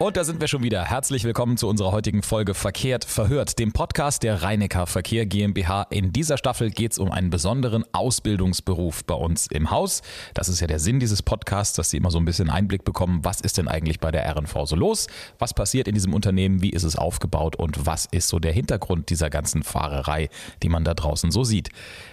Und da sind wir schon wieder. Herzlich willkommen zu unserer heutigen Folge Verkehrt verhört, dem Podcast der Rheinecker Verkehr GmbH. In dieser Staffel geht es um einen besonderen Ausbildungsberuf bei uns im Haus. Das ist ja der Sinn dieses Podcasts, dass Sie immer so ein bisschen Einblick bekommen, was ist denn eigentlich bei der RNV so los? Was passiert in diesem Unternehmen? Wie ist es aufgebaut? Und was ist so der Hintergrund dieser ganzen Fahrerei, die man da draußen so sieht?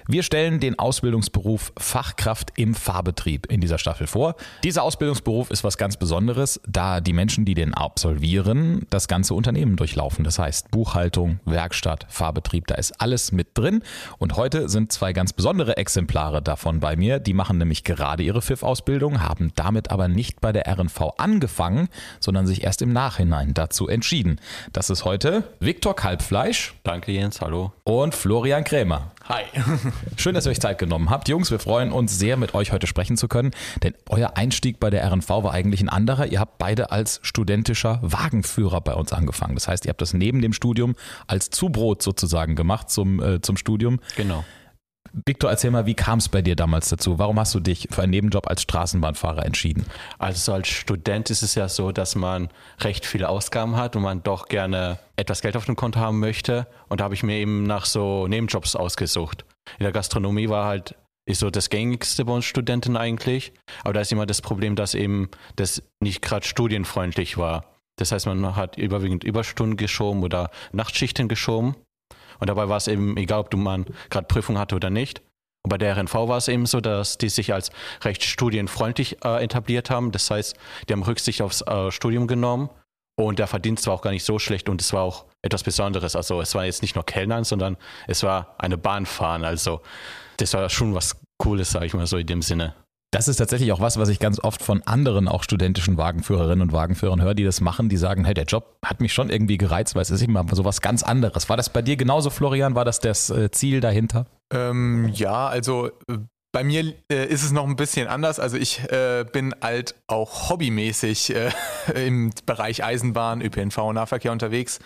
Wir stellen den Ausbildungsberuf Fachkraft im Fahrbetrieb in dieser Staffel vor. Dieser Ausbildungsberuf ist was ganz Besonderes, da die Menschen, die den absolvieren, das ganze Unternehmen durchlaufen. Das heißt Buchhaltung, Werkstatt, Fahrbetrieb, da ist alles mit drin. Und heute sind zwei ganz besondere Exemplare davon bei mir. Die machen nämlich gerade ihre FIF-Ausbildung, haben damit aber nicht bei der RNV angefangen, sondern sich erst im Nachhinein dazu entschieden. Das ist heute Viktor Kalbfleisch. Danke Jens, hallo. Und Florian Krämer. Hi. Schön, dass ihr euch Zeit genommen habt. Jungs, wir freuen uns sehr, mit euch heute sprechen zu können, denn euer Einstieg bei der RNV war eigentlich ein anderer. Ihr habt beide als studentischer Wagenführer bei uns angefangen. Das heißt, ihr habt das neben dem Studium als Zubrot sozusagen gemacht zum, äh, zum Studium. Genau. Victor, erzähl mal, wie kam es bei dir damals dazu? Warum hast du dich für einen Nebenjob als Straßenbahnfahrer entschieden? Also als Student ist es ja so, dass man recht viele Ausgaben hat und man doch gerne etwas Geld auf dem Konto haben möchte. Und da habe ich mir eben nach so Nebenjobs ausgesucht. In der Gastronomie war halt ist so das gängigste bei uns Studenten eigentlich. Aber da ist immer das Problem, dass eben das nicht gerade studienfreundlich war. Das heißt, man hat überwiegend Überstunden geschoben oder Nachtschichten geschoben. Und dabei war es eben egal, ob du man gerade Prüfung hatte oder nicht. Und bei der RNV war es eben so, dass die sich als recht studienfreundlich äh, etabliert haben. Das heißt, die haben Rücksicht aufs äh, Studium genommen und der Verdienst war auch gar nicht so schlecht und es war auch etwas Besonderes. Also es war jetzt nicht nur Kellnern, sondern es war eine Bahnfahren. Also das war schon was Cooles, sage ich mal so in dem Sinne. Das ist tatsächlich auch was, was ich ganz oft von anderen, auch studentischen Wagenführerinnen und Wagenführern höre, die das machen, die sagen, hey, der Job hat mich schon irgendwie gereizt, weil es ist immer so was ganz anderes. War das bei dir genauso, Florian? War das das äh, Ziel dahinter? Ähm, ja, also äh, bei mir äh, ist es noch ein bisschen anders. Also ich äh, bin halt auch hobbymäßig äh, im Bereich Eisenbahn, ÖPNV und Nahverkehr unterwegs.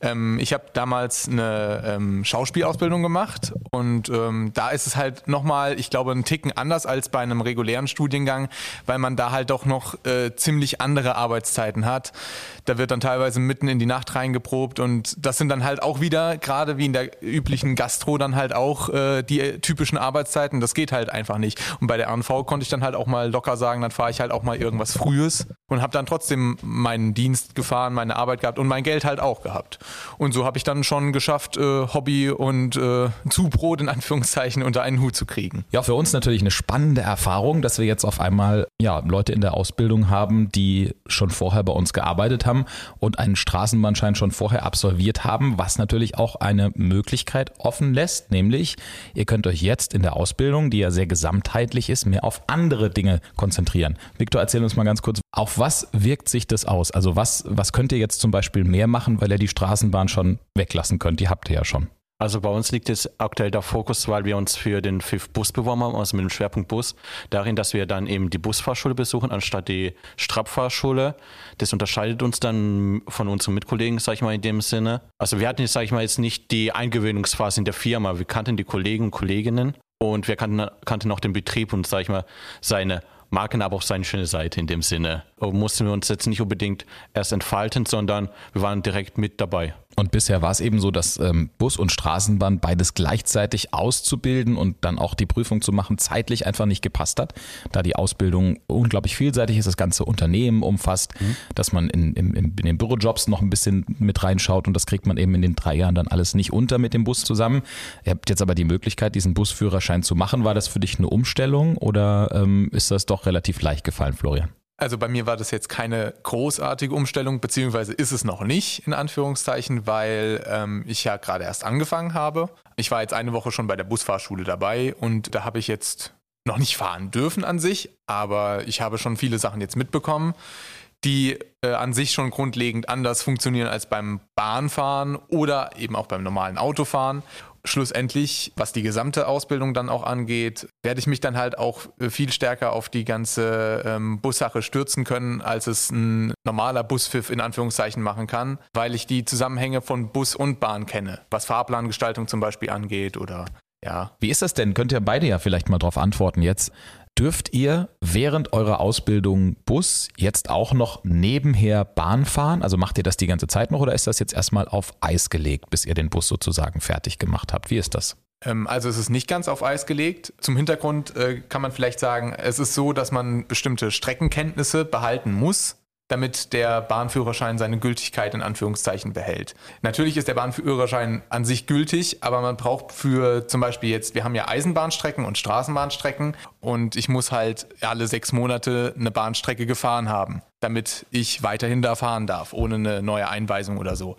Ähm, ich habe damals eine ähm, Schauspielausbildung gemacht und ähm, da ist es halt nochmal, ich glaube, ein Ticken anders als bei einem regulären Studiengang, weil man da halt doch noch äh, ziemlich andere Arbeitszeiten hat. Da wird dann teilweise mitten in die Nacht reingeprobt und das sind dann halt auch wieder, gerade wie in der üblichen Gastro, dann halt auch äh, die typischen Arbeitszeiten. Das geht halt einfach nicht. Und bei der RNV konnte ich dann halt auch mal locker sagen, dann fahre ich halt auch mal irgendwas Frühes und habe dann trotzdem meinen Dienst gefahren, meine Arbeit gehabt und mein Geld halt auch gehabt. Und so habe ich dann schon geschafft, äh, Hobby und äh, Zubrot in Anführungszeichen unter einen Hut zu kriegen. Ja, für uns natürlich eine spannende Erfahrung, dass wir jetzt auf einmal ja, Leute in der Ausbildung haben, die schon vorher bei uns gearbeitet haben und einen Straßenbahnschein schon vorher absolviert haben, was natürlich auch eine Möglichkeit offen lässt, nämlich ihr könnt euch jetzt in der Ausbildung, die ja sehr gesamtheitlich ist, mehr auf andere Dinge konzentrieren. Viktor, erzähl uns mal ganz kurz, auf was wirkt sich das aus? Also was, was könnt ihr jetzt zum Beispiel mehr machen, weil ihr die Straßenbahn schon weglassen könnt? Die habt ihr ja schon. Also bei uns liegt jetzt aktuell der Fokus, weil wir uns für den FIF Bus beworben haben, also mit dem Schwerpunkt Bus, darin, dass wir dann eben die Busfahrschule besuchen, anstatt die Strapfahrschule. Das unterscheidet uns dann von unseren Mitkollegen, sag ich mal, in dem Sinne. Also wir hatten jetzt, sag ich mal, jetzt nicht die Eingewöhnungsphase in der Firma. Wir kannten die Kollegen und Kolleginnen und wir kannten, kannten auch den Betrieb und, sag ich mal, seine Marken, aber auch seine schöne Seite in dem Sinne. Aber mussten wir uns jetzt nicht unbedingt erst entfalten, sondern wir waren direkt mit dabei. Und bisher war es eben so, dass ähm, Bus und Straßenbahn beides gleichzeitig auszubilden und dann auch die Prüfung zu machen, zeitlich einfach nicht gepasst hat, da die Ausbildung unglaublich vielseitig ist, das ganze Unternehmen umfasst, mhm. dass man in, in, in den Bürojobs noch ein bisschen mit reinschaut und das kriegt man eben in den drei Jahren dann alles nicht unter mit dem Bus zusammen. Ihr habt jetzt aber die Möglichkeit, diesen Busführerschein zu machen. War das für dich eine Umstellung oder ähm, ist das doch relativ leicht gefallen, Florian? Also bei mir war das jetzt keine großartige Umstellung, beziehungsweise ist es noch nicht, in Anführungszeichen, weil ähm, ich ja gerade erst angefangen habe. Ich war jetzt eine Woche schon bei der Busfahrschule dabei und da habe ich jetzt noch nicht fahren dürfen an sich, aber ich habe schon viele Sachen jetzt mitbekommen, die äh, an sich schon grundlegend anders funktionieren als beim Bahnfahren oder eben auch beim normalen Autofahren schlussendlich, was die gesamte Ausbildung dann auch angeht, werde ich mich dann halt auch äh, viel stärker auf die ganze ähm, Bussache stürzen können, als es ein normaler Buspfiff in Anführungszeichen machen kann, weil ich die Zusammenhänge von Bus und Bahn kenne, was Fahrplangestaltung zum Beispiel angeht oder Ja. Wie ist das denn? Könnt ihr beide ja vielleicht mal drauf antworten jetzt. Dürft ihr während eurer Ausbildung Bus jetzt auch noch nebenher Bahn fahren? Also macht ihr das die ganze Zeit noch oder ist das jetzt erstmal auf Eis gelegt, bis ihr den Bus sozusagen fertig gemacht habt? Wie ist das? Ähm, also es ist nicht ganz auf Eis gelegt. Zum Hintergrund äh, kann man vielleicht sagen, es ist so, dass man bestimmte Streckenkenntnisse behalten muss, damit der Bahnführerschein seine Gültigkeit in Anführungszeichen behält. Natürlich ist der Bahnführerschein an sich gültig, aber man braucht für zum Beispiel jetzt, wir haben ja Eisenbahnstrecken und Straßenbahnstrecken und ich muss halt alle sechs Monate eine Bahnstrecke gefahren haben, damit ich weiterhin da fahren darf, ohne eine neue Einweisung oder so.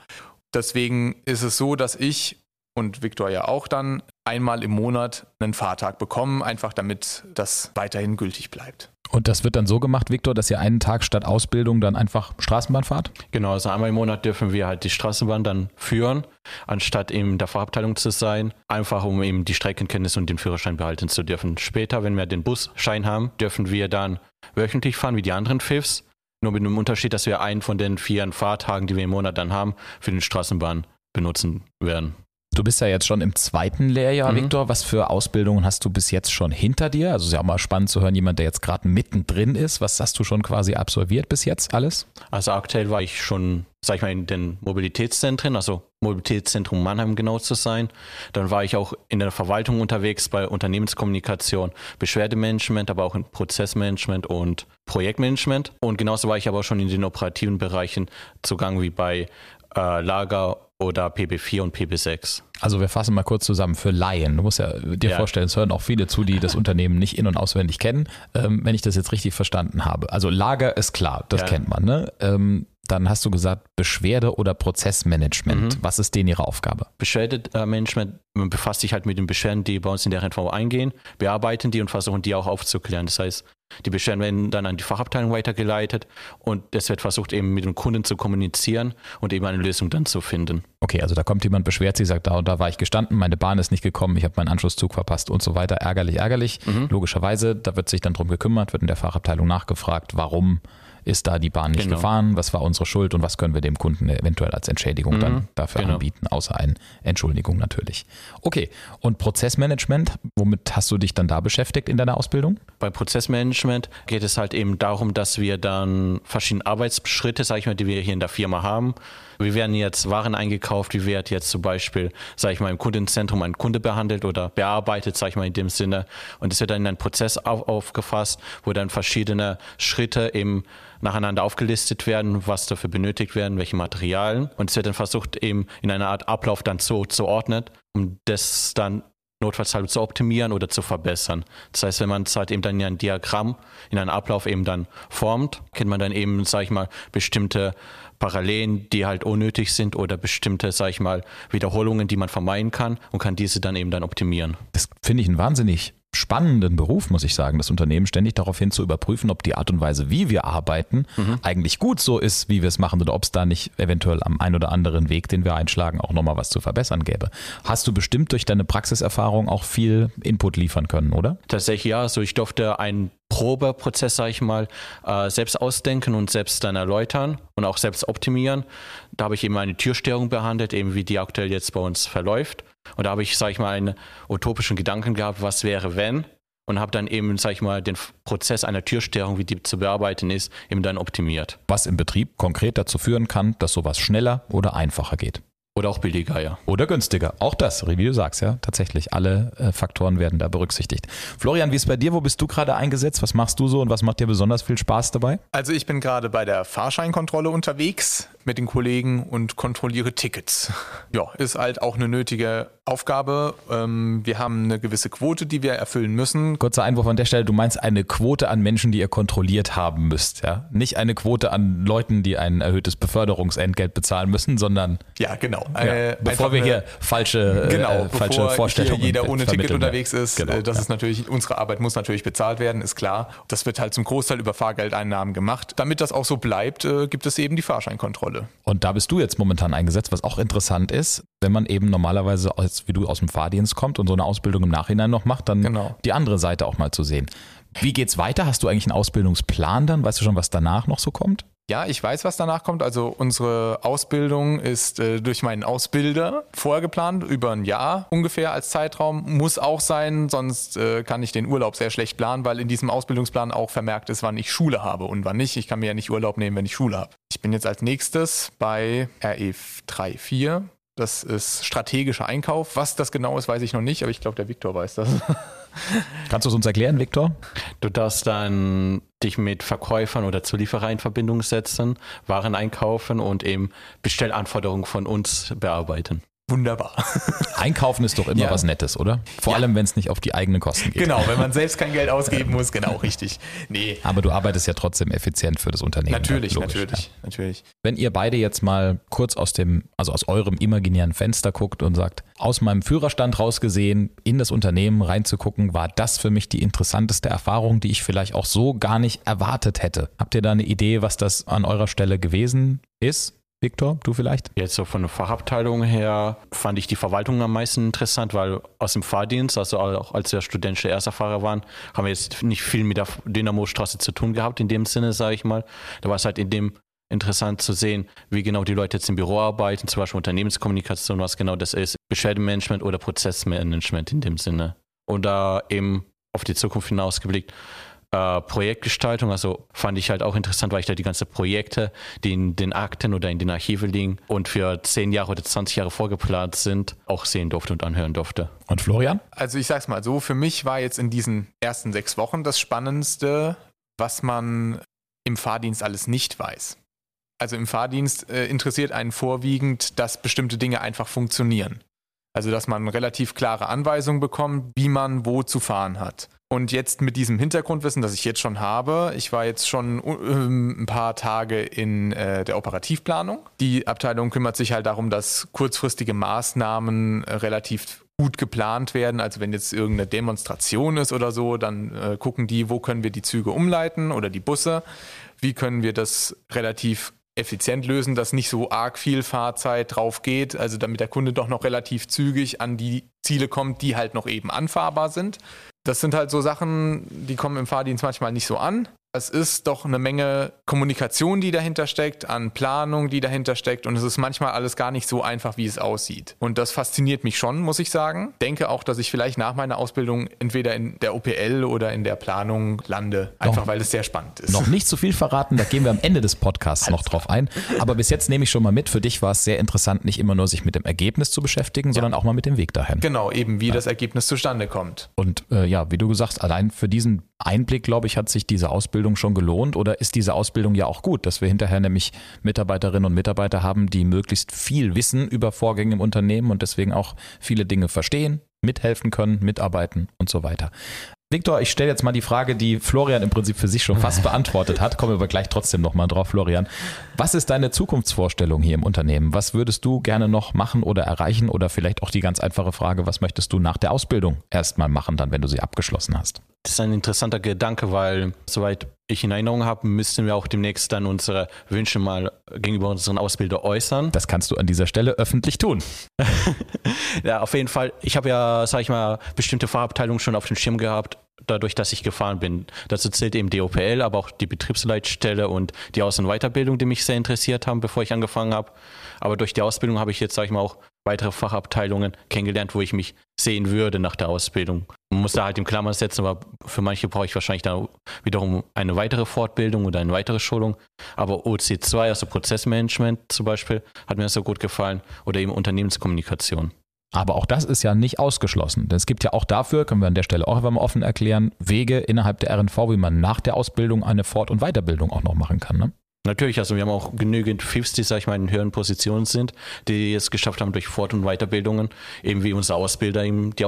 Deswegen ist es so, dass ich und Viktor ja auch dann einmal im Monat einen Fahrtag bekommen, einfach damit das weiterhin gültig bleibt. Und das wird dann so gemacht, Viktor, dass ihr einen Tag statt Ausbildung dann einfach Straßenbahn fahrt? Genau, also einmal im Monat dürfen wir halt die Straßenbahn dann führen, anstatt eben der Fahrabteilung zu sein, einfach um eben die Streckenkenntnis und den Führerschein behalten zu dürfen. Später, wenn wir den Busschein haben, dürfen wir dann wöchentlich fahren wie die anderen Pfiffs, nur mit dem Unterschied, dass wir einen von den vier Fahrtagen, die wir im Monat dann haben, für den Straßenbahn benutzen werden. Du bist ja jetzt schon im zweiten Lehrjahr, mhm. Viktor. Was für Ausbildungen hast du bis jetzt schon hinter dir? Also ist ja auch mal spannend zu hören, jemand, der jetzt gerade mittendrin ist. Was hast du schon quasi absolviert bis jetzt alles? Also aktuell war ich schon, sag ich mal, in den Mobilitätszentren, also Mobilitätszentrum Mannheim genau zu sein. Dann war ich auch in der Verwaltung unterwegs bei Unternehmenskommunikation, Beschwerdemanagement, aber auch in Prozessmanagement und Projektmanagement. Und genauso war ich aber schon in den operativen Bereichen zugang wie bei äh, Lager oder PB4 und PB6. Also wir fassen mal kurz zusammen für Laien. Du musst ja dir ja. vorstellen, es hören auch viele zu, die das Unternehmen nicht in- und auswendig kennen, ähm, wenn ich das jetzt richtig verstanden habe. Also Lager ist klar, das ja. kennt man. Ne? Ähm, dann hast du gesagt Beschwerde- oder Prozessmanagement. Mhm. Was ist denn Ihre Aufgabe? Beschwerdemanagement befasst sich halt mit den Beschwerden, die bei uns in der RNV eingehen, bearbeiten die und versuchen die auch aufzuklären. Das heißt, die Beschwerden werden dann an die Fachabteilung weitergeleitet und es wird versucht, eben mit dem Kunden zu kommunizieren und eben eine Lösung dann zu finden. Okay, also da kommt jemand, beschwert sich, sagt, da und da war ich gestanden, meine Bahn ist nicht gekommen, ich habe meinen Anschlusszug verpasst und so weiter. Ärgerlich, ärgerlich. Mhm. Logischerweise, da wird sich dann drum gekümmert, wird in der Fachabteilung nachgefragt, warum ist da die Bahn nicht genau. gefahren, was war unsere Schuld und was können wir dem Kunden eventuell als Entschädigung mhm, dann dafür genau. anbieten, außer eine Entschuldigung natürlich. Okay, und Prozessmanagement, womit hast du dich dann da beschäftigt in deiner Ausbildung? Bei Prozessmanagement geht es halt eben darum, dass wir dann verschiedene Arbeitsschritte, sage ich mal, die wir hier in der Firma haben, wie werden jetzt Waren eingekauft, wie wird jetzt zum Beispiel, sage ich mal, im Kundenzentrum ein Kunde behandelt oder bearbeitet, sage ich mal in dem Sinne. Und es wird dann in einen Prozess auf, aufgefasst, wo dann verschiedene Schritte eben nacheinander aufgelistet werden, was dafür benötigt werden, welche Materialien. Und es wird dann versucht, eben in einer Art Ablauf dann so zu ordnen, um das dann notfallshalber zu optimieren oder zu verbessern. Das heißt, wenn man es halt eben dann in ein Diagramm, in einen Ablauf eben dann formt, kennt man dann eben, sage ich mal, bestimmte Parallelen, die halt unnötig sind oder bestimmte, sage ich mal, Wiederholungen, die man vermeiden kann und kann diese dann eben dann optimieren. Das finde ich ein wahnsinnig spannenden Beruf, muss ich sagen, das Unternehmen ständig darauf hin zu überprüfen, ob die Art und Weise, wie wir arbeiten, mhm. eigentlich gut so ist, wie wir es machen oder ob es da nicht eventuell am einen oder anderen Weg, den wir einschlagen, auch nochmal was zu verbessern gäbe. Hast du bestimmt durch deine Praxiserfahrung auch viel Input liefern können, oder? Tatsächlich ja. Also ich durfte einen Probeprozess, sage ich mal, äh, selbst ausdenken und selbst dann erläutern und auch selbst optimieren. Da habe ich eben eine Türstörung behandelt, eben wie die aktuell jetzt bei uns verläuft. Und da habe ich, sage ich mal, einen utopischen Gedanken gehabt, was wäre, wenn? Und habe dann eben, sage ich mal, den Prozess einer Türstörung, wie die zu bearbeiten ist, eben dann optimiert. Was im Betrieb konkret dazu führen kann, dass sowas schneller oder einfacher geht. Oder auch billiger, ja. Oder günstiger. Auch das, wie du sagst, ja. Tatsächlich, alle äh, Faktoren werden da berücksichtigt. Florian, wie ist bei dir? Wo bist du gerade eingesetzt? Was machst du so und was macht dir besonders viel Spaß dabei? Also ich bin gerade bei der Fahrscheinkontrolle unterwegs mit den Kollegen und kontrolliere Tickets. Ja, ist halt auch eine nötige Aufgabe. Ähm, wir haben eine gewisse Quote, die wir erfüllen müssen. Kurzer Einwurf an der Stelle, du meinst eine Quote an Menschen, die ihr kontrolliert haben müsst, ja? Nicht eine Quote an Leuten, die ein erhöhtes Beförderungsentgelt bezahlen müssen, sondern Ja, genau. Ja, äh, bevor wir hier falsche, genau, äh, falsche Vorstellungen hier jeder ohne Ticket unterwegs ist, genau, äh, das ja. ist natürlich unsere Arbeit muss natürlich bezahlt werden, ist klar. Das wird halt zum Großteil über Fahrgeldeinnahmen gemacht. Damit das auch so bleibt, äh, gibt es eben die Fahrscheinkontrolle. Und da bist du jetzt momentan eingesetzt, was auch interessant ist, wenn man eben normalerweise, als, wie du aus dem Fahrdienst kommt und so eine Ausbildung im Nachhinein noch macht, dann genau. die andere Seite auch mal zu sehen. Wie geht's weiter? Hast du eigentlich einen Ausbildungsplan dann? Weißt du schon, was danach noch so kommt? Ja, ich weiß, was danach kommt. Also unsere Ausbildung ist äh, durch meinen Ausbilder vorgeplant, über ein Jahr ungefähr als Zeitraum. Muss auch sein, sonst äh, kann ich den Urlaub sehr schlecht planen, weil in diesem Ausbildungsplan auch vermerkt ist, wann ich Schule habe und wann nicht. Ich kann mir ja nicht Urlaub nehmen, wenn ich Schule habe. Ich bin jetzt als nächstes bei RE 34. Das ist strategischer Einkauf. Was das genau ist, weiß ich noch nicht, aber ich glaube, der Viktor weiß das. Kannst du es uns erklären, Viktor? Du darfst dann dich mit Verkäufern oder Zulieferern in Verbindung setzen, Waren einkaufen und eben Bestellanforderungen von uns bearbeiten. Wunderbar. Einkaufen ist doch immer ja. was Nettes, oder? Vor ja. allem, wenn es nicht auf die eigenen Kosten geht. Genau, wenn man selbst kein Geld ausgeben muss, genau, richtig. Nee. Aber du arbeitest ja trotzdem effizient für das Unternehmen. Natürlich, logisch, natürlich, ja. natürlich. Wenn ihr beide jetzt mal kurz aus dem, also aus eurem imaginären Fenster guckt und sagt, aus meinem Führerstand rausgesehen, in das Unternehmen reinzugucken, war das für mich die interessanteste Erfahrung, die ich vielleicht auch so gar nicht erwartet hätte. Habt ihr da eine Idee, was das an eurer Stelle gewesen ist? Viktor, du vielleicht? Jetzt so von der Fachabteilung her fand ich die Verwaltung am meisten interessant, weil aus dem Fahrdienst, also auch als wir studentische Ersterfahrer waren, haben wir jetzt nicht viel mit der Dynamostraße zu tun gehabt, in dem Sinne, sage ich mal. Da war es halt in dem interessant zu sehen, wie genau die Leute jetzt im Büro arbeiten, zum Beispiel Unternehmenskommunikation, was genau das ist, Beschwerdemanagement oder Prozessmanagement in dem Sinne. Und da eben auf die Zukunft hinausgeblickt, äh, Projektgestaltung, also fand ich halt auch interessant, weil ich da die ganzen Projekte, die in den Akten oder in den Archiven liegen und für 10 Jahre oder 20 Jahre vorgeplant sind, auch sehen durfte und anhören durfte. Und Florian? Also ich sag's mal so, für mich war jetzt in diesen ersten sechs Wochen das Spannendste, was man im Fahrdienst alles nicht weiß. Also im Fahrdienst äh, interessiert einen vorwiegend, dass bestimmte Dinge einfach funktionieren. Also dass man relativ klare Anweisungen bekommt, wie man wo zu fahren hat. Und jetzt mit diesem Hintergrundwissen, das ich jetzt schon habe, ich war jetzt schon äh, ein paar Tage in äh, der Operativplanung. Die Abteilung kümmert sich halt darum, dass kurzfristige Maßnahmen relativ gut geplant werden. Also wenn jetzt irgendeine Demonstration ist oder so, dann äh, gucken die, wo können wir die Züge umleiten oder die Busse. Wie können wir das relativ effizient lösen, dass nicht so arg viel Fahrzeit drauf geht, also damit der Kunde doch noch relativ zügig an die Ziele kommt, die halt noch eben anfahrbar sind. Das sind halt so Sachen, die kommen im Fahrdienst manchmal nicht so an. Es ist doch eine Menge Kommunikation, die dahinter steckt, an Planung, die dahinter steckt und es ist manchmal alles gar nicht so einfach, wie es aussieht. Und das fasziniert mich schon, muss ich sagen. Denke auch, dass ich vielleicht nach meiner Ausbildung entweder in der OPL oder in der Planung lande, einfach noch, weil es sehr spannend ist. Noch nicht zu viel verraten, da gehen wir am Ende des Podcasts noch drauf ein. Aber bis jetzt nehme ich schon mal mit, für dich war es sehr interessant, nicht immer nur sich mit dem Ergebnis zu beschäftigen, ja. sondern auch mal mit dem Weg dahin. Genau, eben wie ja. das Ergebnis zustande kommt. Und äh, ja, wie du gesagt hast, allein für diesen Einblick, glaube ich, hat sich diese Ausbildung schon gelohnt oder ist diese Ausbildung ja auch gut, dass wir hinterher nämlich Mitarbeiterinnen und Mitarbeiter haben, die möglichst viel wissen über Vorgänge im Unternehmen und deswegen auch viele Dinge verstehen, mithelfen können, mitarbeiten und so weiter. Viktor, ich stelle jetzt mal die Frage, die Florian im Prinzip für sich schon fast beantwortet hat. Kommen wir aber gleich trotzdem nochmal drauf, Florian. Was ist deine Zukunftsvorstellung hier im Unternehmen? Was würdest du gerne noch machen oder erreichen? Oder vielleicht auch die ganz einfache Frage, was möchtest du nach der Ausbildung erstmal machen, dann, wenn du sie abgeschlossen hast? Das ist ein interessanter Gedanke, weil soweit ich in Erinnerung habe, müssten wir auch demnächst dann unsere Wünsche mal gegenüber unseren Ausbilder äußern. Das kannst du an dieser Stelle öffentlich tun. ja, auf jeden Fall. Ich habe ja, sag ich mal, bestimmte Fahrabteilungen schon auf dem Schirm gehabt, dadurch, dass ich gefahren bin. Dazu zählt eben DOPL, aber auch die Betriebsleitstelle und die Aus- und Weiterbildung, die mich sehr interessiert haben, bevor ich angefangen habe. Aber durch die Ausbildung habe ich jetzt, sag ich mal, auch weitere Fachabteilungen kennengelernt, wo ich mich sehen würde nach der Ausbildung. Man muss da halt im Klammer setzen, aber für manche brauche ich wahrscheinlich da wiederum eine weitere Fortbildung oder eine weitere Schulung. Aber OC2, also Prozessmanagement zum Beispiel, hat mir so gut gefallen oder eben Unternehmenskommunikation. Aber auch das ist ja nicht ausgeschlossen. Denn es gibt ja auch dafür, können wir an der Stelle auch einfach mal offen erklären, Wege innerhalb der RNV, wie man nach der Ausbildung eine Fort- und Weiterbildung auch noch machen kann. Ne? Natürlich, also wir haben auch genügend Fifths, die, sag ich mal, in höheren Positionen sind, die es geschafft haben, durch Fort- und Weiterbildungen, eben wie unser Ausbilder, eben die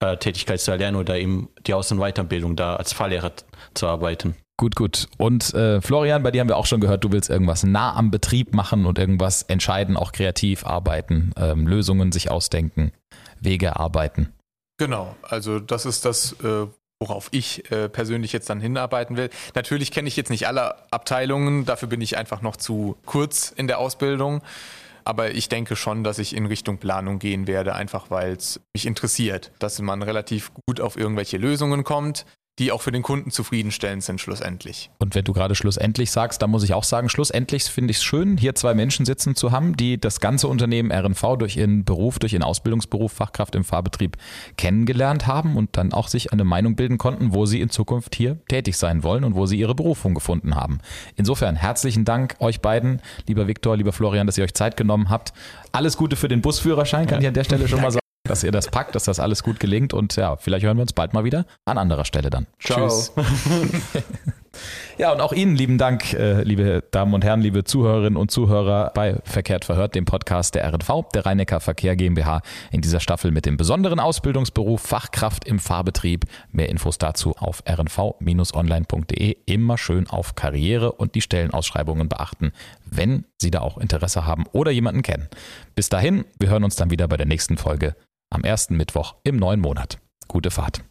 Ausbildertätigkeit zu erlernen oder eben die Aus- und Weiterbildung da als Fahrlehrer zu arbeiten. Gut, gut. Und äh, Florian, bei dir haben wir auch schon gehört, du willst irgendwas nah am Betrieb machen und irgendwas entscheiden, auch kreativ arbeiten, ähm, Lösungen sich ausdenken, Wege erarbeiten. Genau, also das ist das, äh, worauf ich äh, persönlich jetzt dann hinarbeiten will. Natürlich kenne ich jetzt nicht alle Abteilungen, dafür bin ich einfach noch zu kurz in der Ausbildung. Aber ich denke schon, dass ich in Richtung Planung gehen werde, einfach weil es mich interessiert, dass man relativ gut auf irgendwelche Lösungen kommt. Die auch für den Kunden zufriedenstellend sind schlussendlich. Und wenn du gerade schlussendlich sagst, dann muss ich auch sagen, schlussendlich finde ich es schön, hier zwei Menschen sitzen zu haben, die das ganze Unternehmen RNV durch ihren Beruf, durch ihren Ausbildungsberuf Fachkraft im Fahrbetrieb kennengelernt haben und dann auch sich eine Meinung bilden konnten, wo sie in Zukunft hier tätig sein wollen und wo sie ihre Berufung gefunden haben. Insofern herzlichen Dank euch beiden, lieber Viktor, lieber Florian, dass ihr euch Zeit genommen habt. Alles Gute für den Busführerschein, kann ich an der Stelle schon mal sagen dass ihr das packt, dass das alles gut gelingt und ja, vielleicht hören wir uns bald mal wieder an anderer Stelle dann. Ciao. Tschüss. ja, und auch Ihnen lieben Dank, äh, liebe Damen und Herren, liebe Zuhörerinnen und Zuhörer bei Verkehrt verhört, dem Podcast der RNV, der Rheinecker Verkehr GmbH, in dieser Staffel mit dem besonderen Ausbildungsberuf Fachkraft im Fahrbetrieb. Mehr Infos dazu auf rnv-online.de. Immer schön auf Karriere und die Stellenausschreibungen beachten, wenn Sie da auch Interesse haben oder jemanden kennen. Bis dahin, wir hören uns dann wieder bei der nächsten Folge am ersten Mittwoch im neuen Monat. Gute Fahrt.